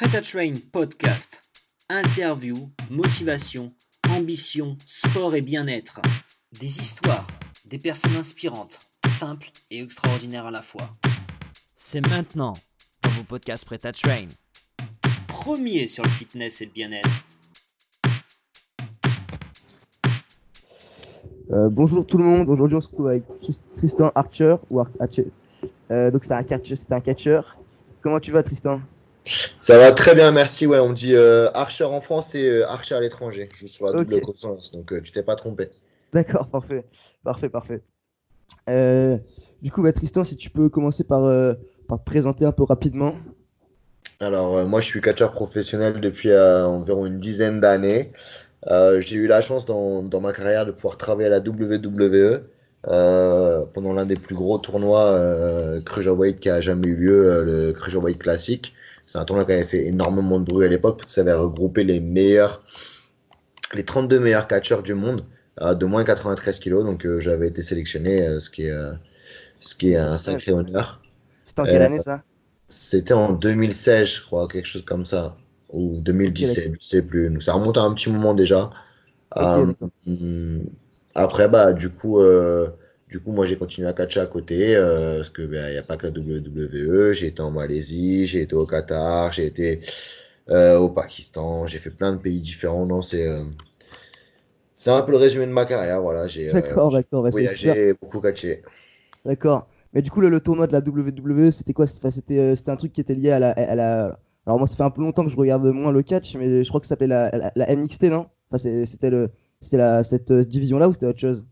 Prêt à Train podcast. Interview, motivation, ambition, sport et bien-être. Des histoires, des personnes inspirantes, simples et extraordinaires à la fois. C'est maintenant dans vos podcasts Prêt à Train. Premier sur le fitness et le bien-être. Euh, bonjour tout le monde, aujourd'hui on se retrouve avec Tris- Tristan Archer. Ou Ar- Archer. Euh, donc c'est un, catch- c'est un catcher. Comment tu vas Tristan? Ça va très bien, merci. Ouais, on dit euh, Archer en France et euh, Archer à l'étranger. Je suis sur la double Ok. consonance, donc euh, tu t'es pas trompé. D'accord, parfait, parfait, parfait. Euh, du coup, bah, Tristan, si tu peux commencer par, euh, par te présenter un peu rapidement. Alors, euh, moi, je suis catcheur professionnel depuis euh, environ une dizaine d'années. Euh, j'ai eu la chance dans, dans ma carrière de pouvoir travailler à la WWE euh, pendant l'un des plus gros tournois euh, Cruiserweight qui a jamais eu lieu, euh, le Cruiserweight Classic. C'est un tournoi qui avait fait énormément de bruit à l'époque ça avait regroupé les meilleurs, les 32 meilleurs catcheurs du monde euh, de moins de 93 kilos. Donc, euh, j'avais été sélectionné, euh, ce qui est, euh, ce qui est un sacré honneur. C'était en quelle année ça? C'était en 2016, je crois, quelque chose comme ça. Ou 2017, je sais plus. Donc ça remonte à un petit moment déjà. Après, bah, du coup, euh, du coup, moi, j'ai continué à catcher à côté, euh, parce que, bah, il n'y a pas que la WWE. J'ai été en Malaisie, j'ai été au Qatar, j'ai été euh, au Pakistan, j'ai fait plein de pays différents. Non, c'est, euh, c'est un peu le résumé de ma carrière, voilà. J'ai, D'accord, d'accord, bah, voyagé, beaucoup catché. D'accord. Mais du coup, le, le tournoi de la WWE, c'était quoi? Enfin, C'était c'était un truc qui était lié à la, à la. Alors, moi, ça fait un peu longtemps que je regarde moins le catch, mais je crois que ça s'appelait la, la, la NXT, non? Enfin, c'était le, c'était la, cette euh, division-là ou c'était autre chose?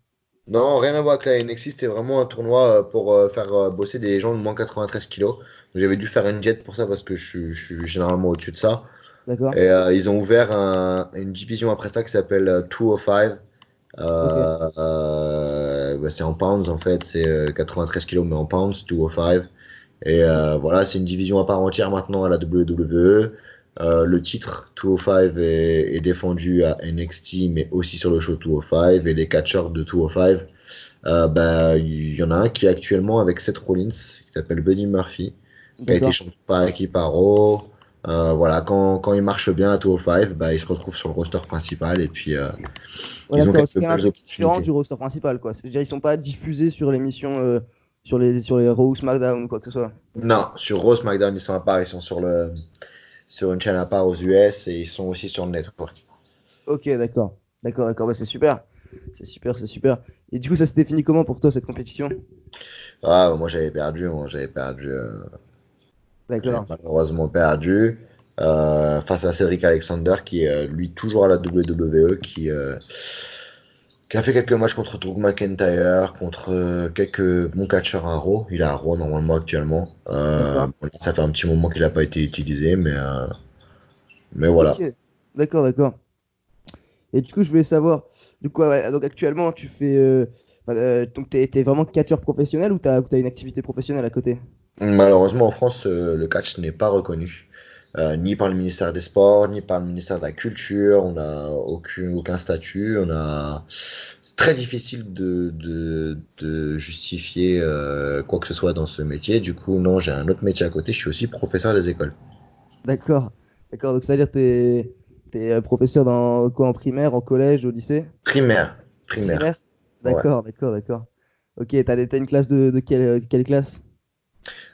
Non, rien à voir avec la NXT, c'était vraiment un tournoi euh, pour euh, faire euh, bosser des gens de moins 93 kilos. J'avais dû faire une jet pour ça parce que je, suis- je suis généralement au-dessus de ça. D'accord Et euh, ils ont ouvert un- une division après ça qui s'appelle euh, 205. Euh, euh, bah, c'est en pounds en fait, c'est euh, 93 kilos mais en pounds, 205. Et voilà, c'est une division à part entière maintenant à la WWE. Euh, le titre 205 est, est défendu à NXT mais aussi sur le show 205 et les catcheurs de 205 euh, bah, il y en a un qui est actuellement avec Seth Rollins qui s'appelle Buddy Murphy qui a été champion par équipe à Raw. Euh, voilà, quand, quand il marche bien à 205, bah, il se retrouve sur le roster principal et puis euh, Ouais, ils ont c'est un truc différent du roster principal, quoi. C'est-à-dire, ils sont pas diffusés sur l'émission, sur les, sur les Raw ou SmackDown ou quoi que ce soit. Non, sur Raw, SmackDown, ils sont à part, ils sont sur, le, sur une chaîne à part aux US et ils sont aussi sur le network. Ok, d'accord. D'accord, d'accord, bah, c'est super. C'est super, c'est super. Et du coup, ça s'est défini comment pour toi, cette compétition? Ah, moi j'avais perdu, moi j'avais perdu, euh, D'accord. malheureusement perdu euh, face à Cedric Alexander qui est euh, lui toujours à la WWE, qui, qui a fait quelques matchs contre Drew McIntyre, contre euh, quelques bons catcheurs à Raw. Il est à Raw normalement actuellement. Euh, ça fait un petit moment qu'il n'a pas été utilisé, mais, euh, mais voilà. D'accord, d'accord. Et du coup, je voulais savoir, du coup, ouais, donc actuellement, tu fais. Euh, euh, donc, t'es, vraiment catcheur professionnel ou t'as, ou t'as une activité professionnelle à côté? Malheureusement, en France, euh, le catch n'est pas reconnu. Euh, ni par le ministère des Sports, ni par le ministère de la Culture. On n'a aucun, aucun statut. On a... C'est très difficile de, de, de justifier euh, quoi que ce soit dans ce métier. Du coup, non, j'ai un autre métier à côté. Je suis aussi professeur des écoles. D'accord. D'accord, donc c'est-à-dire t'es, t'es euh, professeur dans quoi, en primaire, en collège, au lycée? Primaire. Primaire. D'accord, d'accord, d'accord. Ok, t'as, des- t'as une classe de, de quelle, quelle classe?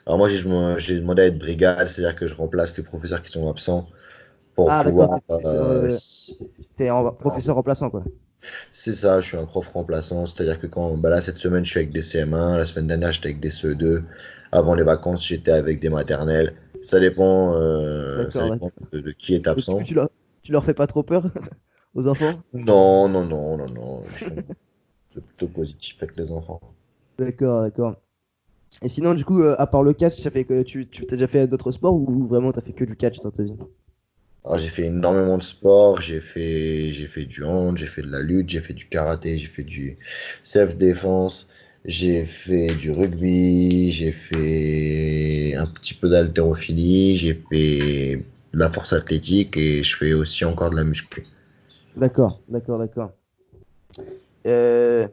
Alors moi, j'ai demandé à être brigade, c'est-à-dire que je remplace les professeurs qui sont absents pour Ah, pouvoir... euh, euh, T'es en, professeur remplaçant, quoi. C'est ça, je suis un prof remplaçant, c'est-à-dire que quand, bah là, cette semaine, je suis avec des CM1, la semaine dernière, j'étais avec des CE2, avant les vacances, j'étais avec des maternelles. Ça dépend, euh, ça dépend de, de qui est absent. tu leur, tu leur fais pas trop peur aux enfants? Non, non, non, non, non, je suis plutôt positif avec les enfants. D'accord, d'accord. Et sinon, du coup, euh, à part le catch, ça fait que tu, tu t'as déjà fait d'autres sports ou vraiment t'as fait que du catch dans ta vie? Alors, j'ai fait énormément de sport, j'ai fait, j'ai fait du hand, j'ai fait de la lutte, j'ai fait du karaté, j'ai fait du self-défense, j'ai fait du rugby, j'ai fait un petit peu d'haltérophilie, j'ai fait de la force athlétique et je fais aussi encore de la muscu. D'accord, d'accord, d'accord. Euh,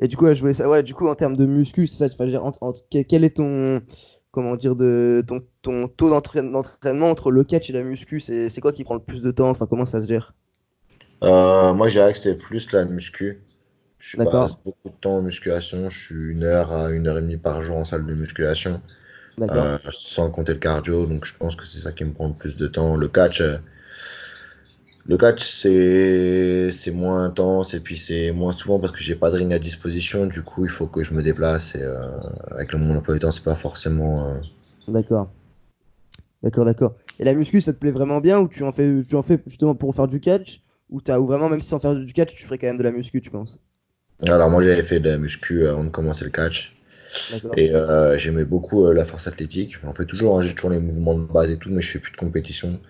et du coup, ouais, je voulais savoir, ouais, du coup, en termes de muscu, c'est ça, c'est dire, en- en- quel, est ton, comment dire, de ton, ton taux d'entraîne- d'entraînement entre le catch et la muscu, c'est c'est quoi qui prend le plus de temps? Enfin, comment ça se gère? Euh, moi, dirais que c'était plus la muscu. Je passe beaucoup de temps en musculation. Je suis une heure à une heure et demie par jour en salle de musculation, euh, sans compter le cardio. Donc, je pense que c'est ça qui me prend le plus de temps. Le catch, le catch, c'est moins intense et puis c'est moins souvent parce que j'ai pas de ring à disposition. Du coup, il faut que je me déplace et euh, avec le mon emploi du temps, c'est pas forcément. euh, D'accord. D'accord, d'accord. Et la muscu, ça te plaît vraiment bien ou tu en fais, tu en fais justement pour faire du catch ou t'as, ou vraiment, même si sans faire du catch, tu ferais quand même de la muscu, tu penses? Alors, moi, j'avais fait de la muscu avant de commencer le catch. Et euh, j'aimais beaucoup euh, la force athlétique. On fait toujours, hein, j'ai toujours les mouvements de base et tout, mais je fais plus de compétition.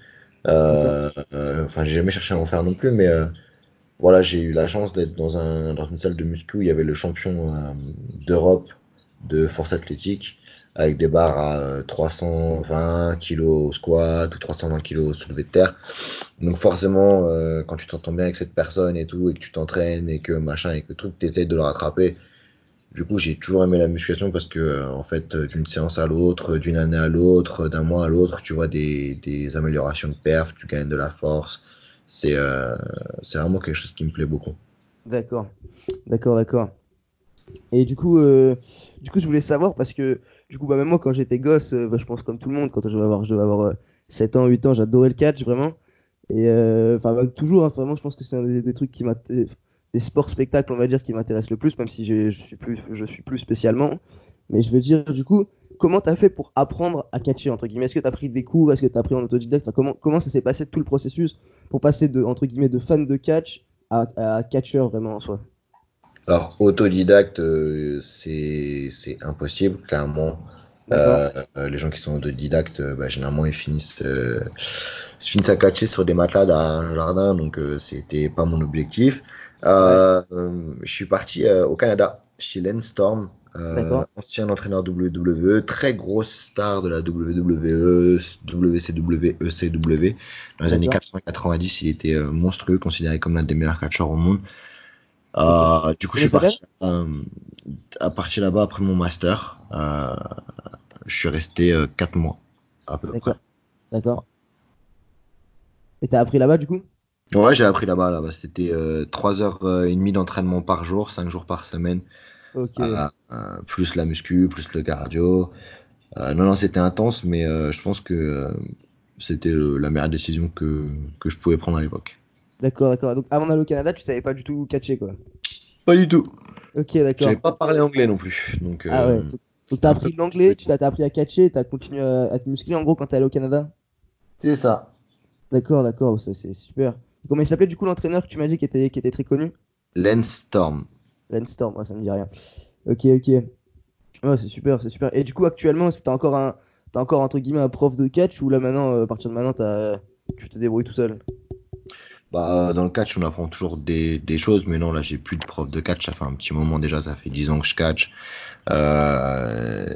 Euh, euh, enfin, j'ai jamais cherché à en faire non plus, mais euh, voilà, j'ai eu la chance d'être dans un dans une salle de muscu où il y avait le champion euh, d'Europe de force athlétique avec des barres à euh, 320 kilos au squat ou 320 kilos au soulevé de terre. Donc forcément, euh, quand tu t'entends bien avec cette personne et tout, et que tu t'entraînes et que machin et que truc, t'essayes de le rattraper. Du coup, j'ai toujours aimé la musculation parce que, euh, en fait, euh, d'une séance à l'autre, d'une année à l'autre, d'un mois à l'autre, tu vois des, des améliorations de perf, tu gagnes de la force. C'est euh, vraiment quelque chose qui me plaît beaucoup. D'accord. D'accord, d'accord. Et du coup, euh, du coup, je voulais savoir parce que, du coup, bah, même moi, quand j'étais gosse, euh, bah, je pense comme tout le monde, quand je devais avoir, je devais avoir euh, 7 ans, 8 ans, j'adorais le catch, vraiment. Et, euh, enfin, bah, toujours, hein, vraiment, je pense que c'est un des, des trucs qui m'a, des sports spectacles, on va dire, qui m'intéressent le plus, même si je suis plus, je suis plus spécialement. Mais je veux dire, du coup, comment t'as fait pour apprendre à catcher, entre guillemets? Est-ce que t'as pris des cours? Est-ce que t'as appris en autodidacte? Enfin, comment, comment ça s'est passé tout le processus pour passer de, entre guillemets, de fan de catch à, à catcheur vraiment en soi? Alors, autodidacte, euh, c'est impossible, clairement. Euh, les gens qui sont autodidactes, euh, bah, généralement, ils finissent, euh, ils finissent à catcher sur des matelas dans un jardin, donc c'était pas mon objectif. Euh, je suis parti euh, au Canada, chez Len Storm, euh, ancien entraîneur WWE, très grosse star de la WWE, WCW, ECW. Dans les années D'accord. 80-90, il était monstrueux, considéré comme l'un des meilleurs catcheurs au monde. Du coup, je suis parti à partir là-bas après mon master. Je suis resté euh, 4 mois à peu près. D'accord. Et t'as appris là-bas du coup? Ouais, j'ai appris là-bas. Là-bas, c'était euh, 3h30 d'entraînement par jour, 5 jours par semaine, Ok. euh, euh, plus la muscu, plus le cardio. Euh, non, non, c'était intense, mais euh, je pense que euh, c'était euh, la meilleure décision que, que je pouvais prendre à l'époque. D'accord, d'accord. Donc avant d'aller au Canada, tu savais pas du tout catcher quoi. Pas du tout. Ok, d'accord. J'avais pas parlé anglais non plus. Donc, Ah ouais. euh, Donc t'as appris l'anglais, tu t'as t'as appris à catcher, t'as continué à, à te muscler en gros quand t'es allé au Canada? c'est ça. D'accord, d'accord, ça c'est super. Comment il s'appelait du coup l'entraîneur que tu m'as dit qui était, qui était très connu? Lance Storm. Lance Storm, ouais, ça me dit rien. Ok, ok. Ouais, c'est super, c'est super. Et du coup actuellement, est-ce que t'as encore un, t'as encore entre guillemets un prof de catch ou là maintenant, euh, à partir de maintenant, tu te débrouilles tout seul? Bah, dans le catch, on apprend toujours des, des choses, mais non, là, j'ai plus de prof de catch. Ça fait un petit moment déjà, ça fait 10 ans que je catch. Euh,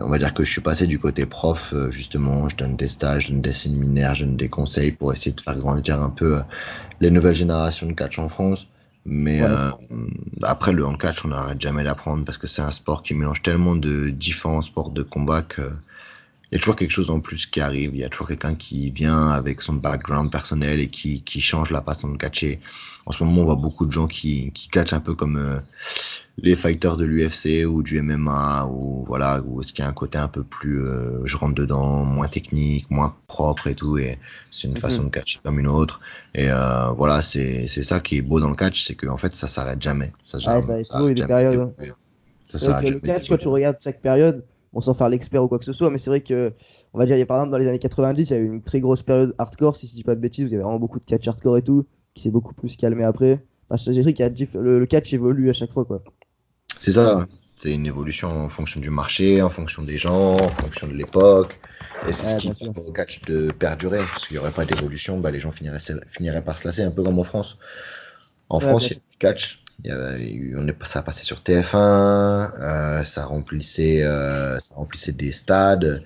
on va dire que je suis passé du côté prof, euh, justement. Je donne des stages, je donne des séminaires, je donne des conseils pour essayer de faire grandir un peu euh, les nouvelles générations de catch en France. Mais euh, après, le en catch, on n'arrête jamais d'apprendre parce que c'est un sport qui mélange tellement de différents sports de combat que il y a toujours quelque chose en plus qui arrive. Il y a toujours quelqu'un qui vient avec son background personnel et qui, qui change la façon de catcher. En ce moment, on voit beaucoup de gens qui, qui catchent un peu comme euh, les fighters de l'UFC ou du MMA ou voilà, où est-ce qu'il y a un côté un peu plus euh, je rentre dedans, moins technique, moins propre et tout. Et c'est une Mhm. façon de catcher comme une autre. Et euh, voilà, c'est c'est ça qui est beau dans le catch, c'est qu'en fait, ça s'arrête jamais. Ça, Ouais, ça arrive toujours, il y a des jamais hein. d'évoluer. Ça C'est vrai s'arrête que le jamais catch, quand tu regardes chaque période, bon, sans faire l'expert ou quoi que ce soit, mais c'est vrai que, on va dire, il y a par exemple dans les années 90, il y a eu une très grosse période hardcore, si je dis pas de bêtises, où il y avait vraiment beaucoup de catch hardcore et tout, qui s'est beaucoup plus calmé après. Enfin, dirais que le, le catch évolue à chaque fois, quoi. C'est ça, c'est une évolution en fonction du marché, en fonction des gens, en fonction de l'époque. Et c'est Ouais, ce qui permet au catch de perdurer. Parce qu'il n'y aurait pas d'évolution, bah, les gens finiraient, finiraient par se lasser, un peu comme en France. En Ouais, France, il y a du catch. On est, ça a passé sur TF1, euh, ça remplissait, euh, ça remplissait des stades.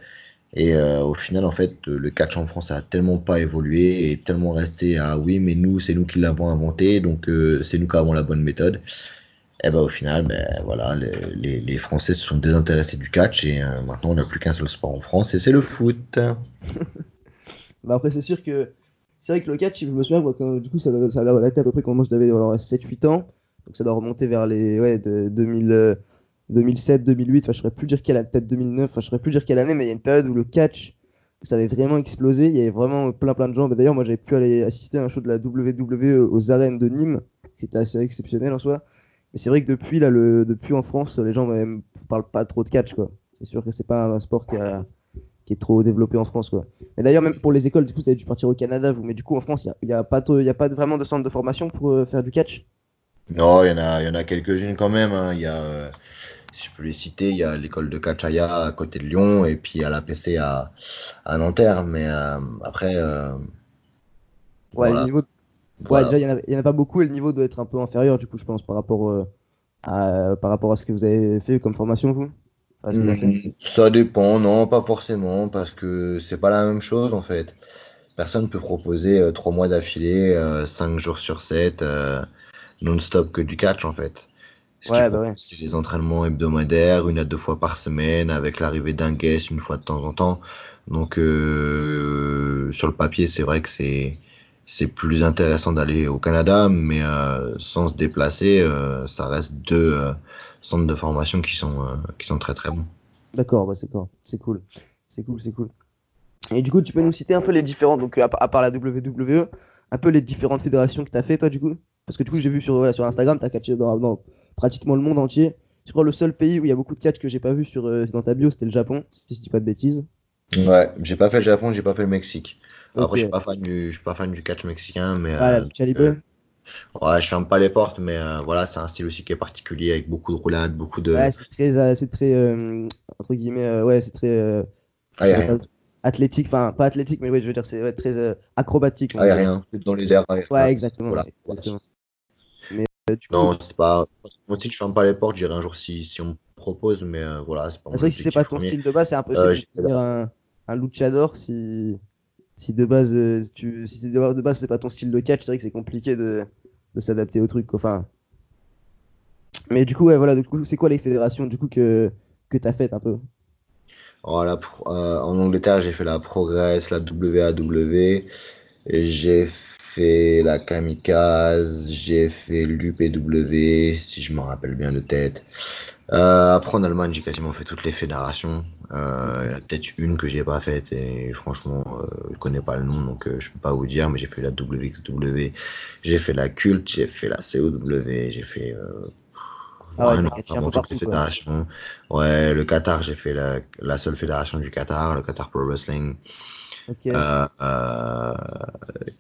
Et euh, au final, en fait, le catch en France a tellement pas évolué et tellement resté à oui, mais nous, c'est nous qui l'avons inventé, donc c'est nous qui avons la bonne méthode. Et ben au final, ben voilà, les, les, Français se sont désintéressés du catch et euh, maintenant on n'a plus qu'un seul sport en France et c'est le foot. Bah après, c'est sûr que c'est vrai que le catch, je me souviens, moi, du coup, ça, ça dater à peu près quand moi j'avais 7-8 ans. Donc ça doit remonter vers les ouais, de 2000, euh, 2007, 2008. Enfin, je saurais plus dire quelle année, peut-être 2009. Enfin, je saurais plus dire quelle année, mais il y a une période où le catch, ça avait vraiment explosé. Il y avait vraiment plein plein de gens. Bah, D'ailleurs, moi, j'avais pu aller assister à un show de la WWE aux arènes de Nîmes, qui était assez exceptionnel en soi. Mais c'est vrai que depuis, là, le, depuis en France, les gens ne parlent pas trop de catch, quoi. C'est sûr que c'est pas un sport qui, a- est trop développé en France, quoi. Et d'ailleurs, même pour les écoles, du coup, vous avez dû partir au Canada, vous. Mais du coup, en France, il n'y a, y a, pas y a pas vraiment de centre de formation pour euh, faire du catch? Non, il y en a, il y en a quelques-unes quand même. hein. Il y a, euh, si je peux les citer, il y a l'école de catch Aya à côté de Lyon et puis il y a la PC à, à Nanterre. Mais euh, après, euh, Ouais, voilà. le niveau. Ouais, Voilà. déjà, il y en a, en pas beaucoup et le niveau doit être un peu inférieur, du coup, je pense, par rapport, euh, à, par rapport à ce que vous avez fait comme formation, vous? Enfin, fait. Hmm, Ça dépend, non, pas forcément, parce que c'est pas la même chose en fait. Personne peut proposer trois mois d'affilée, cinq jours sur sept, euh, non-stop que du catch en fait. Ce Ouais, bah ouais. c'est les entraînements hebdomadaires, une à deux fois par semaine, avec l'arrivée d'un guest une fois de temps en temps. Donc euh, sur le papier, c'est vrai que c'est c'est plus intéressant d'aller au Canada, mais euh, sans se déplacer, euh, ça reste deux euh, centres de formation qui sont euh, qui sont très très bons. D'accord, bah, c'est cool. C'est cool. C'est cool, c'est cool. Et du coup, tu peux nous citer un peu les différents, donc à, à part la WWE, un peu les différentes fédérations que tu as fait, toi, du coup? Parce que du coup, j'ai vu sur, Instagram, tu as catché dans, dans pratiquement le monde entier. Je crois le seul pays où il y a beaucoup de catch que j'ai pas vu sur, euh, dans ta bio, c'était le Japon, si je dis pas de bêtises. Ouais, j'ai pas fait le Japon, j'ai pas fait le Mexique. Après, je suis pas fan du, je suis pas fan du catch mexicain, mais Ah, la euh, euh, ouais, je ferme pas les portes, mais euh, voilà, c'est un style aussi qui est particulier avec beaucoup de roulades, beaucoup de. Ouais, c'est très, euh, c'est très, euh, entre guillemets, ouais, c'est très Ah, y a rien. athlétique, enfin pas athlétique, mais oui, je veux dire, c'est ouais, très acrobatique. Ah, y a rien. Dans les airs. rien. Ouais, exactement. Voilà. exactement. Coup, Non, c'est pas. Moi aussi, je ferme pas les portes. J'irai un jour si, si on me propose, mais euh, voilà, c'est pas c'est vrai que si c'est pas ton premier. style de base, c'est impossible Euh, de devenir un, un luchador si, si de base, euh, tu, si c'est de, base c'est pas ton style de catch, c'est vrai que c'est compliqué de, de s'adapter au truc. Enfin, mais du coup, ouais, voilà, du coup, c'est quoi les fédérations du coup que que t'as faites un peu? Euh, en Angleterre, j'ai fait la Progress, la WAW, et j'ai fait la Kamikaze, j'ai fait l'UPW, si je me rappelle bien de tête. Euh, après, en Allemagne, j'ai quasiment fait toutes les fédérations. Euh, il y en a peut-être une que j'ai pas faite, et franchement, euh, je connais pas le nom, donc euh, je peux pas vous dire, mais j'ai fait la WXW, j'ai fait la Cult, j'ai fait la COW, j'ai fait Ah ouais, ouais, partout, fédérations. Ouais, le Qatar, j'ai fait la, la seule fédération du Qatar, le Qatar Pro Wrestling. Euh, euh,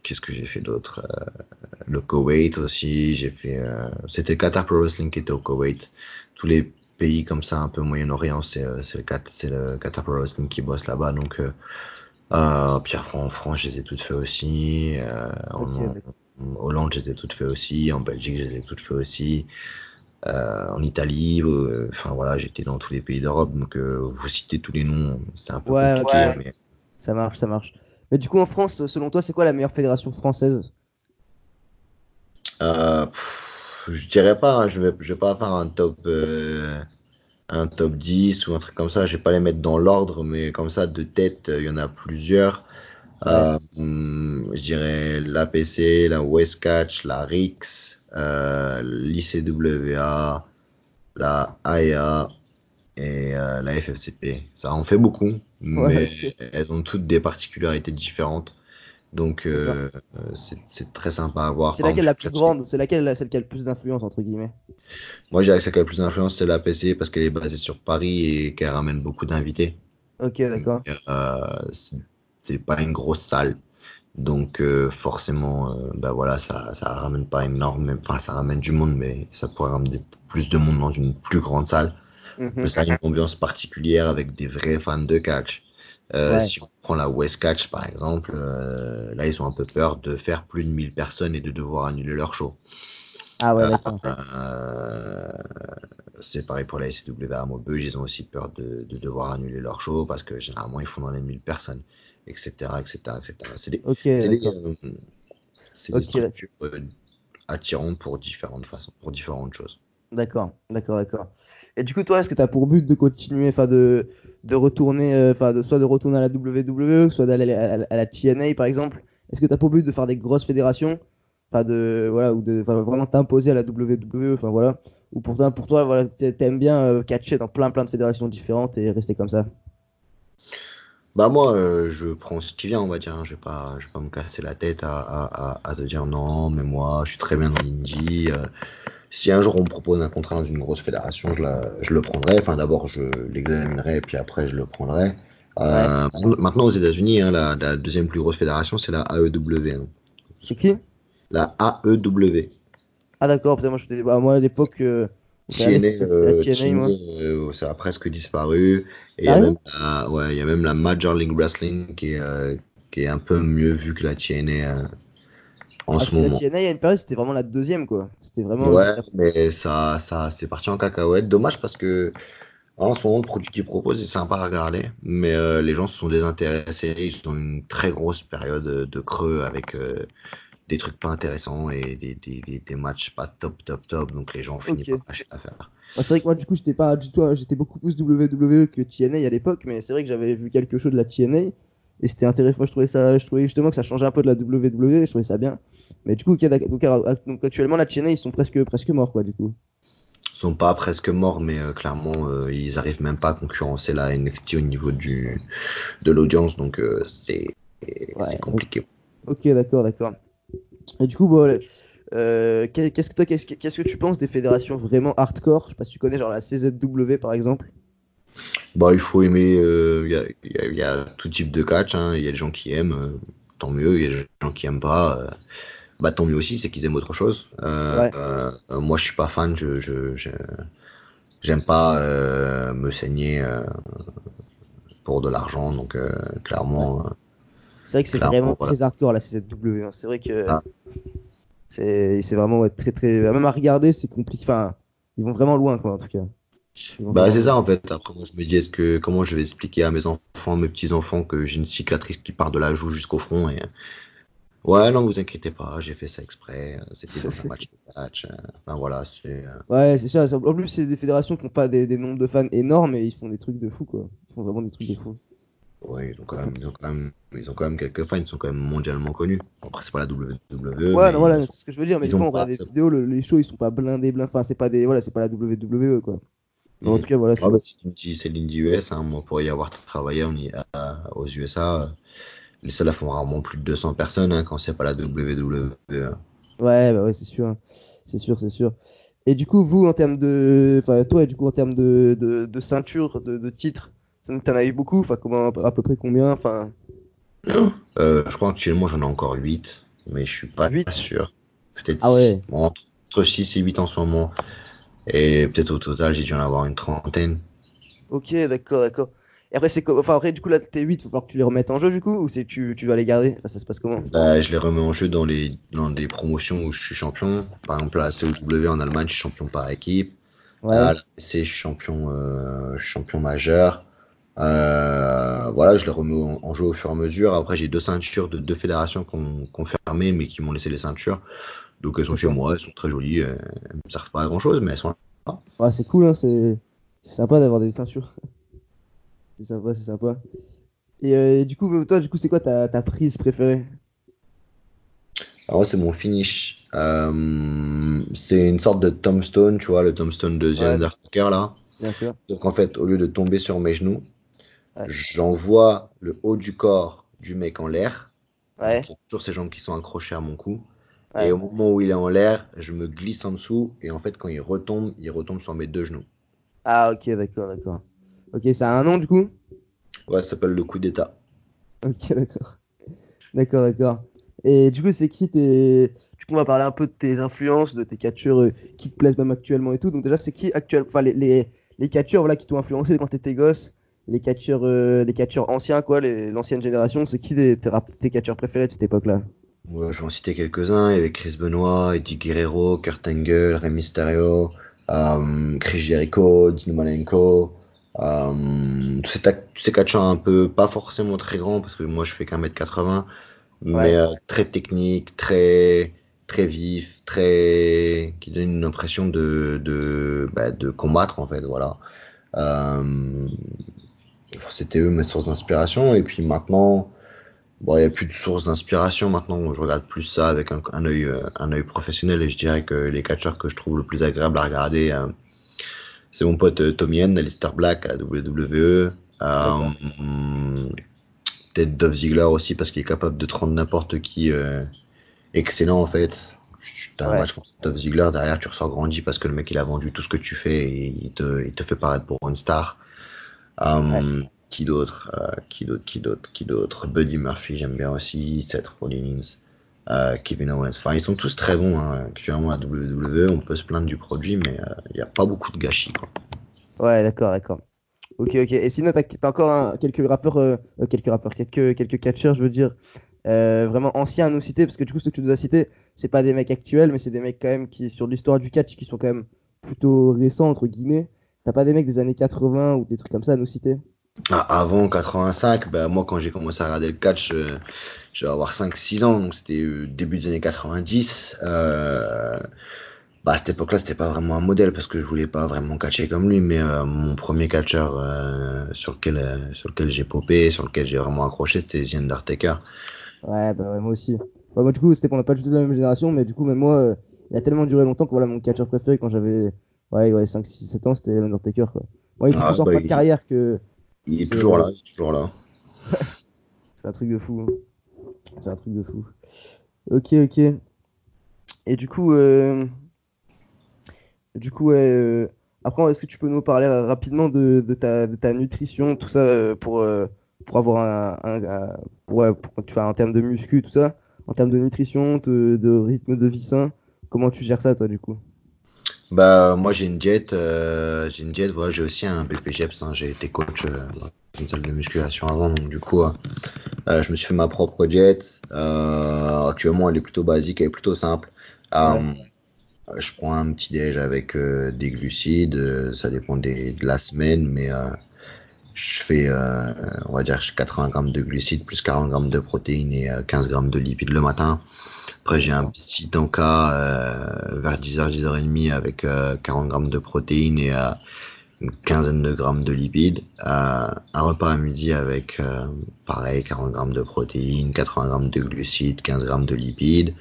qu'est-ce que j'ai fait d'autre? Euh, le Koweït aussi, j'ai fait. c'était le Qatar Pro Wrestling qui était au Koweït. Tous les pays comme ça, un peu Moyen-Orient, c'est le, le Qatar Pro Wrestling qui bosse là-bas. Donc, euh, puis après en France, je les ai toutes fait aussi. Euh, en, Hollande, je les ai toutes fait aussi. En Belgique, je les ai toutes fait aussi. Euh, en Italie, enfin voilà, j'étais dans tous les pays d'Europe, donc vous citez tous les noms, c'est un peu Ouais, compliqué, ouais. mais Ça marche, ça marche. Mais du coup, en France, selon toi, c'est quoi la meilleure fédération française? Euh, pff, je dirais pas, hein, je vais, je vais pas faire un top, euh, un top 10 ou un truc comme ça, je vais pas les mettre dans l'ordre, mais comme ça, de tête, il y en a plusieurs. Euh, je dirais l'APC, la Westcatch, la RIX, euh, l'ICWA, la AEA et euh, la FFCP. Ça en fait beaucoup, mais Ouais, elles ont toutes des particularités différentes. Donc, euh, c'est très sympa à voir. C'est laquelle la plus grande? C'est laquelle celle qui a le plus d'influence, entre guillemets? Moi, je dirais que celle qui a le plus d'influence, c'est l'APC parce qu'elle est basée sur Paris et qu'elle ramène beaucoup d'invités. Ok, d'accord. Euh, c'est c'est pas une grosse salle. Donc, euh, forcément, euh, bah voilà, ça, ça ramène pas énorme, enfin, ça ramène du monde, mais ça pourrait ramener plus de monde dans une plus grande salle. Mais ça a une ambiance particulière avec des vrais fans de catch. Euh, Ouais. Si on prend la West Catch, par exemple, euh, là, ils ont un peu peur de faire plus de 1000 personnes et de devoir annuler leur show. Ah ouais, d'accord. Euh, c'est pareil pour la SCW à Maubeuge, ils ont aussi peur de, de devoir annuler leur show parce que généralement ils font dans les 1000 personnes, etc. etc., etc. C'est des, Ok, c'est des, d'accord. c'est des Ok. structures euh, attirantes pour différentes façons, pour différentes choses. D'accord, d'accord, d'accord. Et du coup, toi, est-ce que tu as pour but de continuer, enfin de, de retourner, euh, enfin de, soit de retourner à la WWE, soit d'aller à, la- TNA par exemple? Est-ce que tu as pour but de faire des grosses fédérations? Enfin de, voilà, ou de vraiment t'imposer à la WWE, enfin voilà. Ou pour toi, pour toi voilà, t'a- t'aimes bien euh, catcher dans plein plein de fédérations différentes et rester comme ça? Bah moi, euh, je prends ce qui vient, on va dire. hein. Je vais pas, je vais pas me casser la tête à, à, te dire non, mais moi, je suis très bien dans l'indie. Si un jour on me propose un contrat dans une grosse fédération, je, la, je le prendrai. Enfin, d'abord, je l'examinerai, puis après, je le prendrai. Euh, Maintenant, aux États-Unis, hein, la, la deuxième plus grosse fédération, c'est la AEW. hein. C'est qui? La AEW. Ah d'accord, moi, je bah, moi à l'époque, euh, TNA, euh, euh, ça a presque disparu. Et il y a Sérieux même la, ouais, il y a même la Major League Wrestling qui est, euh, qui est un peu mieux vue que la TNA euh, en Ah, ce la moment. TNA, il y a une période, c'était vraiment la deuxième, quoi. C'était vraiment. Ouais, mais ça, ça, c'est parti en cacahuète. Dommage parce que en ce moment, le produit qu'ils proposent est sympa à regarder, mais euh, les gens se sont désintéressés. Ils ont une très grosse période de creux avec euh, des trucs pas intéressants et des, des, des, des matchs pas top, top, top. Donc les gens ont fini Ok. par lâcher l'affaire. Ouais, c'est vrai que moi, du coup, j'étais pas du tout, j'étais beaucoup plus WWE que TNA à l'époque, mais c'est vrai que j'avais vu quelque chose de la TNA et c'était intéressant. Moi, je trouvais ça, je trouvais justement que ça changeait un peu de la WWE, je trouvais ça bien. Mais du coup, d'accord. donc, donc, actuellement, la TNA, ils sont presque, presque morts, quoi, du coup. Ils sont pas presque morts, mais euh, clairement, euh, ils arrivent même pas à concurrencer la NXT au niveau du, de l'audience. Donc euh, c'est Ouais. compliqué. Ok, d'accord, d'accord. Et du coup, bon, euh, qu'est- qu'est-ce que toi, qu'est-ce que, qu'est-ce que tu penses des fédérations vraiment hardcore? Je sais pas si tu connais, genre la CZW par exemple. Bah, il faut aimer. euh, Il y, a, y y tout type de catch. hein. Il y a des gens qui aiment, euh, tant mieux. Il y a des gens qui aiment pas. euh, bah, tant mieux aussi, c'est qu'ils aiment autre chose. Ouais. moi, je suis pas fan. Je, j'aime pas me saigner pour de l'argent. Donc, clairement, C'est vrai que c'est vraiment voilà. très hardcore la CZW. hein. C'est vrai que Ah. c'est c'est vraiment ouais, très très. Même à regarder, c'est compliqué. Enfin, ils vont vraiment loin, quoi, en tout cas. Bah, c'est ça en fait. Après, moi, je me dis, est-ce que comment je vais expliquer à mes enfants, mes petits-enfants, que j'ai une cicatrice qui part de la joue jusqu'au front et ouais, non, vous inquiétez pas, j'ai fait ça exprès. C'était dans un match de catch. euh, Enfin voilà, c'est. euh, Ouais, c'est ça. En plus, c'est des fédérations qui n'ont pas des, des nombres de fans énormes et ils font des trucs de fou, quoi. Ils font vraiment des trucs de fou. Ouais, ils ont quand même, ils ont quand même, ils ont quand même quelques fans. Ils sont quand même mondialement connus. Après, c'est pas la WWE. Ouais, non, voilà, c'est ce que je veux dire. Mais ils du coup, ont on regarde des vidéos, le- les shows, ils sont pas blindés, blindés. Enfin, c'est pas des, voilà, c'est pas la WWE, quoi. Mais en tout cas, voilà. c'est- Ah bah, l'indie- US. Hein. Moi, pour y avoir travaillé on y- à- aux USA, euh, les salles font rarement plus de 200 personnes hein, quand c'est pas la WWE. Ouais, bah ouais, c'est sûr. C'est sûr, c'est sûr. Et du coup, vous, en termes de. Enfin, toi, du coup, en termes de, de, de ceinture, de, de titres, t'en as eu beaucoup? Enfin, comment, à peu près combien? Enfin, Euh, je crois qu'actuellement j'en ai encore 8, mais je suis pas Huit? sûr. Peut-être Ah ouais. entre 6 et 8 en ce moment. Et peut-être au total, j'ai dû en avoir une trentaine. ok, d'accord, d'accord. Et après, c'est quoi Enfin, après, du coup, là, tes 8, il va falloir que tu les remettes en jeu, du coup Ou c'est tu, tu vas les garder? Enfin, ça se passe comment? Bah, je les remets en jeu dans les dans des promotions où je suis champion. Par exemple, à la COW en Allemagne, je suis champion par équipe. Ouais. À la PC, je suis champion, euh, je suis champion majeur. Euh, voilà, je les remets en, en jeu au fur et à mesure. Après, j'ai deux ceintures de deux fédérations qui ont fermé, mais qui m'ont laissé les ceintures. Donc, elles sont chez moi, elles sont très jolies. Elles me servent pas à grand chose, mais elles sont là. Ouais, c'est cool, hein, c'est sympa d'avoir des ceintures. c'est sympa, c'est sympa. Et euh, du coup, toi, du coup, c'est quoi ta, ta prise préférée? Alors, c'est mon finish. Euh, c'est une sorte de tombstone, tu vois, le tombstone de The Ouais. Undertaker là. Bien sûr. Donc, en fait, au lieu de tomber sur mes genoux, Ouais. j'envoie le haut du corps du mec en l'air. Ouais. Donc, il y a toujours ses jambes qui sont accrochées à mon cou. Ouais. Et au moment où il est en l'air, je me glisse en dessous. Et en fait, quand il retombe, il retombe sur mes deux genoux. Ah, ok, d'accord, d'accord. Ok, ça a un nom, du coup? Ouais, ça s'appelle le coup d'état. Ok, d'accord. D'accord, d'accord. Et du coup, c'est qui tes. Du coup, on va parler un peu de tes influences, de tes catcheurs euh, qui te plaisent même actuellement et tout. Donc, déjà, c'est qui actuellement. Enfin, les, les, les catcheurs voilà, qui t'ont influencé quand t'étais gosse, les catcheurs, euh, les catcheurs anciens, quoi, l'ancienne génération, c'est qui tes, catcheurs préférés de cette époque-là? Ouais, je vais en citer quelques-uns. Il y avait Chris Benoit, Eddie Guerrero, Kurt Angle, Rey Mysterio, euh, Chris Jericho, Dino Malenko. Euh, tous ces, ta- tous ces catcheurs un peu, pas forcément très grands, parce que moi je fais qu'un mètre 80, mais Ouais. euh, très technique, très, très vif, très qui donne une impression de de, bah, de combattre en fait, voilà. Euh, c'était eux mes sources d'inspiration. Et puis maintenant bon il n'y a plus de sources d'inspiration maintenant. Je regarde plus ça avec un, un œil euh, un œil professionnel. Et je dirais que les catcheurs que je trouve le plus agréable à regarder euh, c'est mon pote euh, Tommy Henn, Alistair Black à la WWE euh, peut-être Dove Ziggler aussi parce qu'il est capable de te rendre n'importe qui euh, excellent en fait. T'as un Ouais. match contre Dove Ziggler. Derrière tu ressors grandi parce que le mec il a vendu tout ce que tu fais et il te, il te fait paraître pour une star euh, qui d'autre euh, Qui d'autre Qui d'autre Qui d'autre? Buddy Murphy, j'aime bien aussi. Seth Rollins, euh, Kevin Owens. Enfin, ils sont tous très bons. Hein. Actuellement, à WWE, on peut se plaindre du produit, mais euh, il n'y a pas beaucoup de gâchis. Quoi. Ouais, d'accord, d'accord. Ok, ok. Et sinon, t'as t'as encore un- quelques rappeurs, euh, euh, quelques rappeurs, quelques, quelques catcheurs, je veux dire, euh, vraiment anciens à nous citer, parce que du coup, ceux que tu nous as cités, c'est pas des mecs actuels, mais c'est des mecs quand même qui, sur l'histoire du catch, qui sont quand même plutôt récents, entre guillemets. T'as pas des mecs des années 80 ou des trucs comme ça à nous citer? Ah, avant 85, bah, moi, quand j'ai commencé à regarder le catch, euh, je vais avoir 5-6 ans, donc c'était euh, début des années 90. Euh, bah, à cette époque-là, c'était pas vraiment un modèle parce que je voulais pas vraiment catcher comme lui, mais euh, mon premier catcheur sur lequel, sur lequel j'ai popé, sur lequel j'ai vraiment accroché, c'était The Undertaker. Ouais, bah ouais, moi aussi. Ouais, moi, du coup, c'était on n'a pas du tout de la même génération, mais du coup, même moi, il a tellement duré longtemps que voilà, mon catcheur préféré quand j'avais ouais, ouais, 5, 6, 7 ans, c'était Undertaker, quoi. Moi, il était Ah, plus en de carrière que. Il est toujours là, il est toujours là. C'est un truc de fou. hein. C'est un truc de fou. Ok, ok. Et du coup, euh... du coup, ouais, euh, après, est-ce que tu peux nous parler rapidement de, de ta, de ta nutrition, tout ça, euh, pour, euh, pour avoir un, un, un- ouais, pour tu fais en termes de muscu, tout ça, en termes de nutrition, de, de rythme de vie sain, comment tu gères ça, toi, du coup? Bah, moi j'ai une jet, euh, j'ai une jet, voilà, j'ai aussi un BPGEPS, hein, j'ai été coach euh, dans une salle de musculation avant, donc du coup, euh, euh, je me suis fait ma propre jet. Euh, actuellement, elle est plutôt basique, elle est plutôt simple. Je prends un petit déj avec des glucides, ça dépend des, de la semaine, mais je fais, on va dire, 80 grammes de glucides plus 40 grammes de protéines et euh, 15 grammes de lipides le matin. Après, j'ai un petit tanka euh, vers 10h, 10h30 avec euh, 40 grammes de protéines et euh, une quinzaine de grammes de lipides. Euh, un repas à midi avec, euh, pareil, 40 grammes de protéines, 80 grammes de glucides, 15 grammes de lipides.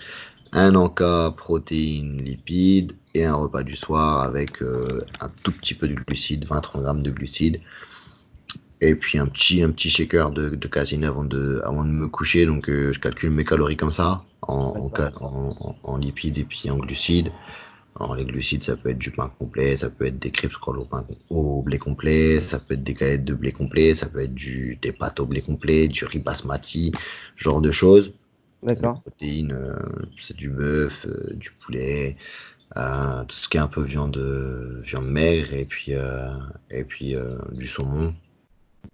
Un encas protéines, lipides et un repas du soir avec euh, un tout petit peu de glucides, 20-30 grammes de glucides. Et puis un petit, un petit shaker de, de caséine avant de, avant de me coucher. Donc euh, je calcule mes calories comme ça, en, en, en, en- en lipides et puis en glucides. Alors les glucides, ça peut être du pain complet, ça peut être des crêpes scroll au, pain, au blé complet, ça peut être des galettes de blé complet, ça peut être du, des pâtes au blé complet, du riz basmati, genre de choses. D'accord. protéines, euh, c'est du bœuf, euh, du poulet, euh, tout ce qui est un peu viande, viande maigre et puis, euh, et puis euh, du saumon,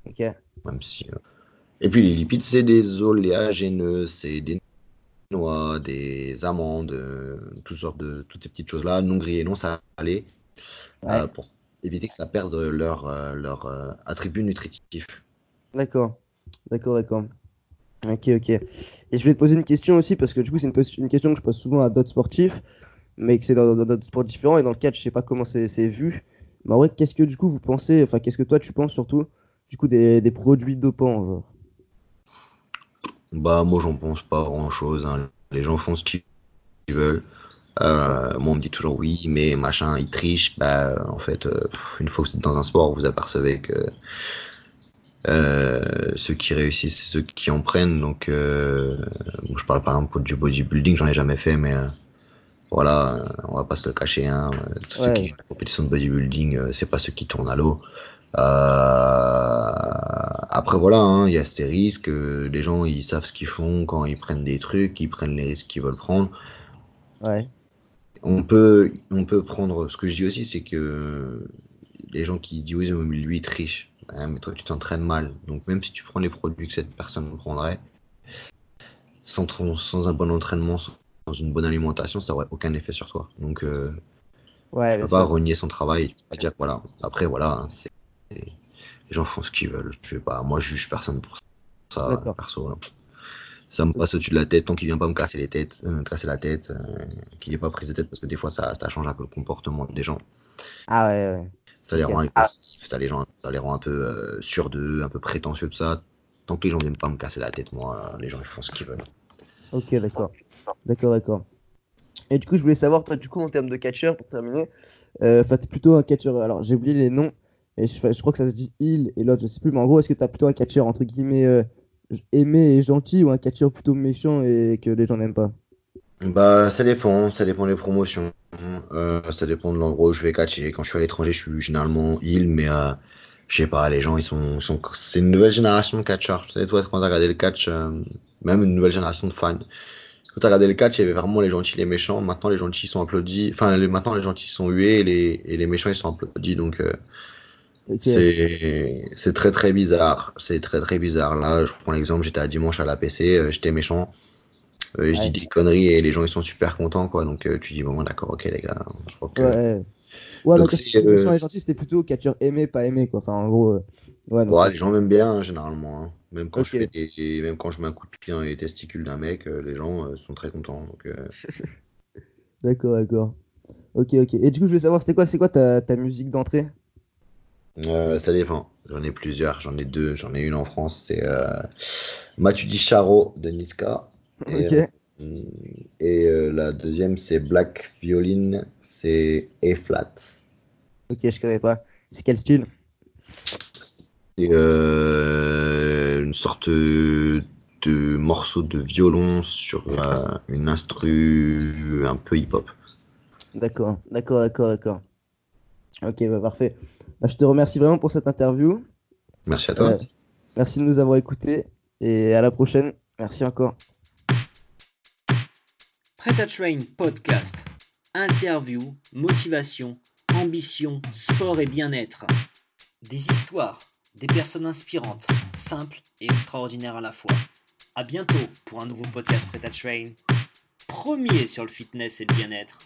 Ok. même si. euh. Et puis les lipides, c'est des oléagineux, c'est des noix, des amandes, euh, toutes sortes de toutes ces petites choses-là, non grillées, non salées, Ouais. euh, pour éviter que ça perde leur, euh, leur attribut nutritif. D'accord. D'accord, d'accord. Ok, ok. Et je voulais te poser une question aussi, parce que du coup, c'est une, question que je pose souvent à d'autres sportifs, mais que c'est dans d'autres sports différents, et dans le catch, je sais pas comment c'est c'est vu. Mais en vrai, qu'est-ce que du coup vous pensez, enfin, qu'est-ce que toi tu penses surtout, du coup, des, des produits dopants, genre? Bah, moi, j'en pense pas grand-chose. hein. Les gens font ce qu'ils veulent. Euh, moi, on me dit toujours oui, mais machin, ils trichent. Bah, en fait, euh, une fois que vous êtes dans un sport, vous apercevez que euh, ceux qui réussissent, c'est ceux qui en prennent. Donc, bon, je parle par exemple du bodybuilding, j'en ai jamais fait, mais voilà, on va pas se le cacher. Hein. Tous ceux Ouais. qui font compétition de bodybuilding, c'est pas ceux qui tournent à l'eau. Euh, après voilà, hein, il y a ces risques. euh, Les gens ils savent ce qu'ils font quand ils prennent des trucs, ils prennent les risques qu'ils veulent prendre. Ouais. On peut, on peut prendre. Ce que je dis aussi, c'est que les gens qui disent oui, mais lui il triche. Ouais, mais toi tu t'entraînes mal. Donc même si tu prends les produits que cette personne prendrait, sans, ton- sans un bon entraînement, sans une bonne alimentation, ça aurait aucun effet sur toi. Donc euh, Ouais, tu bien peux pas renier son travail. Tu peux pas dire voilà. Après voilà, hein, c'est les gens font ce qu'ils veulent. Je sais pas. Moi je juge personne pour ça perso. ça me passe au-dessus de la tête tant qu'il vient pas me casser les têtes, euh, me casser la tête, euh, qu'il n'est pas prise de tête parce que des fois ça, ça change un peu le comportement des gens. Ah ouais, ouais. Ça les rend agressifs, ça les, gens, ça les rend un peu euh, sûrs d'eux, un peu prétentieux de ça. Tant que les gens viennent pas me casser la tête, moi, les gens ils font ce qu'ils veulent. Ok, d'accord. D'accord, d'accord. Et du coup, je voulais savoir, toi, du coup, en termes de catcheur, pour terminer, euh, enfin, t'es plutôt un catcheur. Alors, j'ai oublié les noms, et je, crois que ça se dit il et l'autre, je sais plus, mais en gros, est-ce que t'as plutôt un catcheur entre guillemets euh, aimé et gentil ou un catcheur plutôt méchant et que les gens n'aiment pas? Bah, ça dépend, ça dépend des promotions. Euh, ça dépend de l'endroit où je vais catcher. Quand je suis à l'étranger, je suis généralement heal, mais euh, je sais pas, les gens, ils sont, c'est une nouvelle génération de catcheurs. Tu sais, toi, quand t'as regardé le catch, euh, même une nouvelle génération de fans. Quand t'as regardé le catch, il y avait vraiment les gentils, les méchants. Maintenant, les gentils sont applaudis. Enfin, maintenant, les gentils sont hués et les, et les méchants, ils sont applaudis. Donc, C'est, très, très bizarre. C'est très, très bizarre. Là, je prends l'exemple, j'étais à dimanche à la PC, euh, j'étais méchant. Euh, je Ouais. dis des conneries et les gens ils sont super contents quoi donc euh, tu dis bon d'accord ok les gars je crois que Ouais. Ouais, Donc, donc, gentil, c'était plutôt catcheur aimé, pas aimé, quoi. Enfin, en gros, euh, ouais, donc, Ouais, c'est- les gens m'aiment bien hein, généralement hein. même quand je fais des- même quand je mets un coup de pied dans les testicules d'un mec les gens sont très contents D'accord, d'accord. Ok, ok. Et du coup, je voulais savoir, c'était quoi, c'est quoi ta, ta musique d'entrée? Euh, ça dépend j'en ai plusieurs j'en ai deux j'en ai une en France c'est euh, Mathieu Di Charo de Niska et, euh, et euh, la deuxième c'est Black Violin c'est E flat Ok, je connais pas. C'est quel style? C'est une sorte de morceau de violon sur une instru un peu hip-hop. D'accord, d'accord, d'accord, d'accord. Ok, bah parfait. Bah, je te remercie vraiment pour cette interview. Merci à toi. Euh, merci de nous avoir écoutés et à la prochaine. Merci encore. Prêt à Train Podcast. Interview, motivation, ambition, sport et bien-être. Des histoires, des personnes inspirantes, simples et extraordinaires à la fois. À bientôt pour un nouveau podcast Prêt à Train. Premier sur le fitness et le bien-être.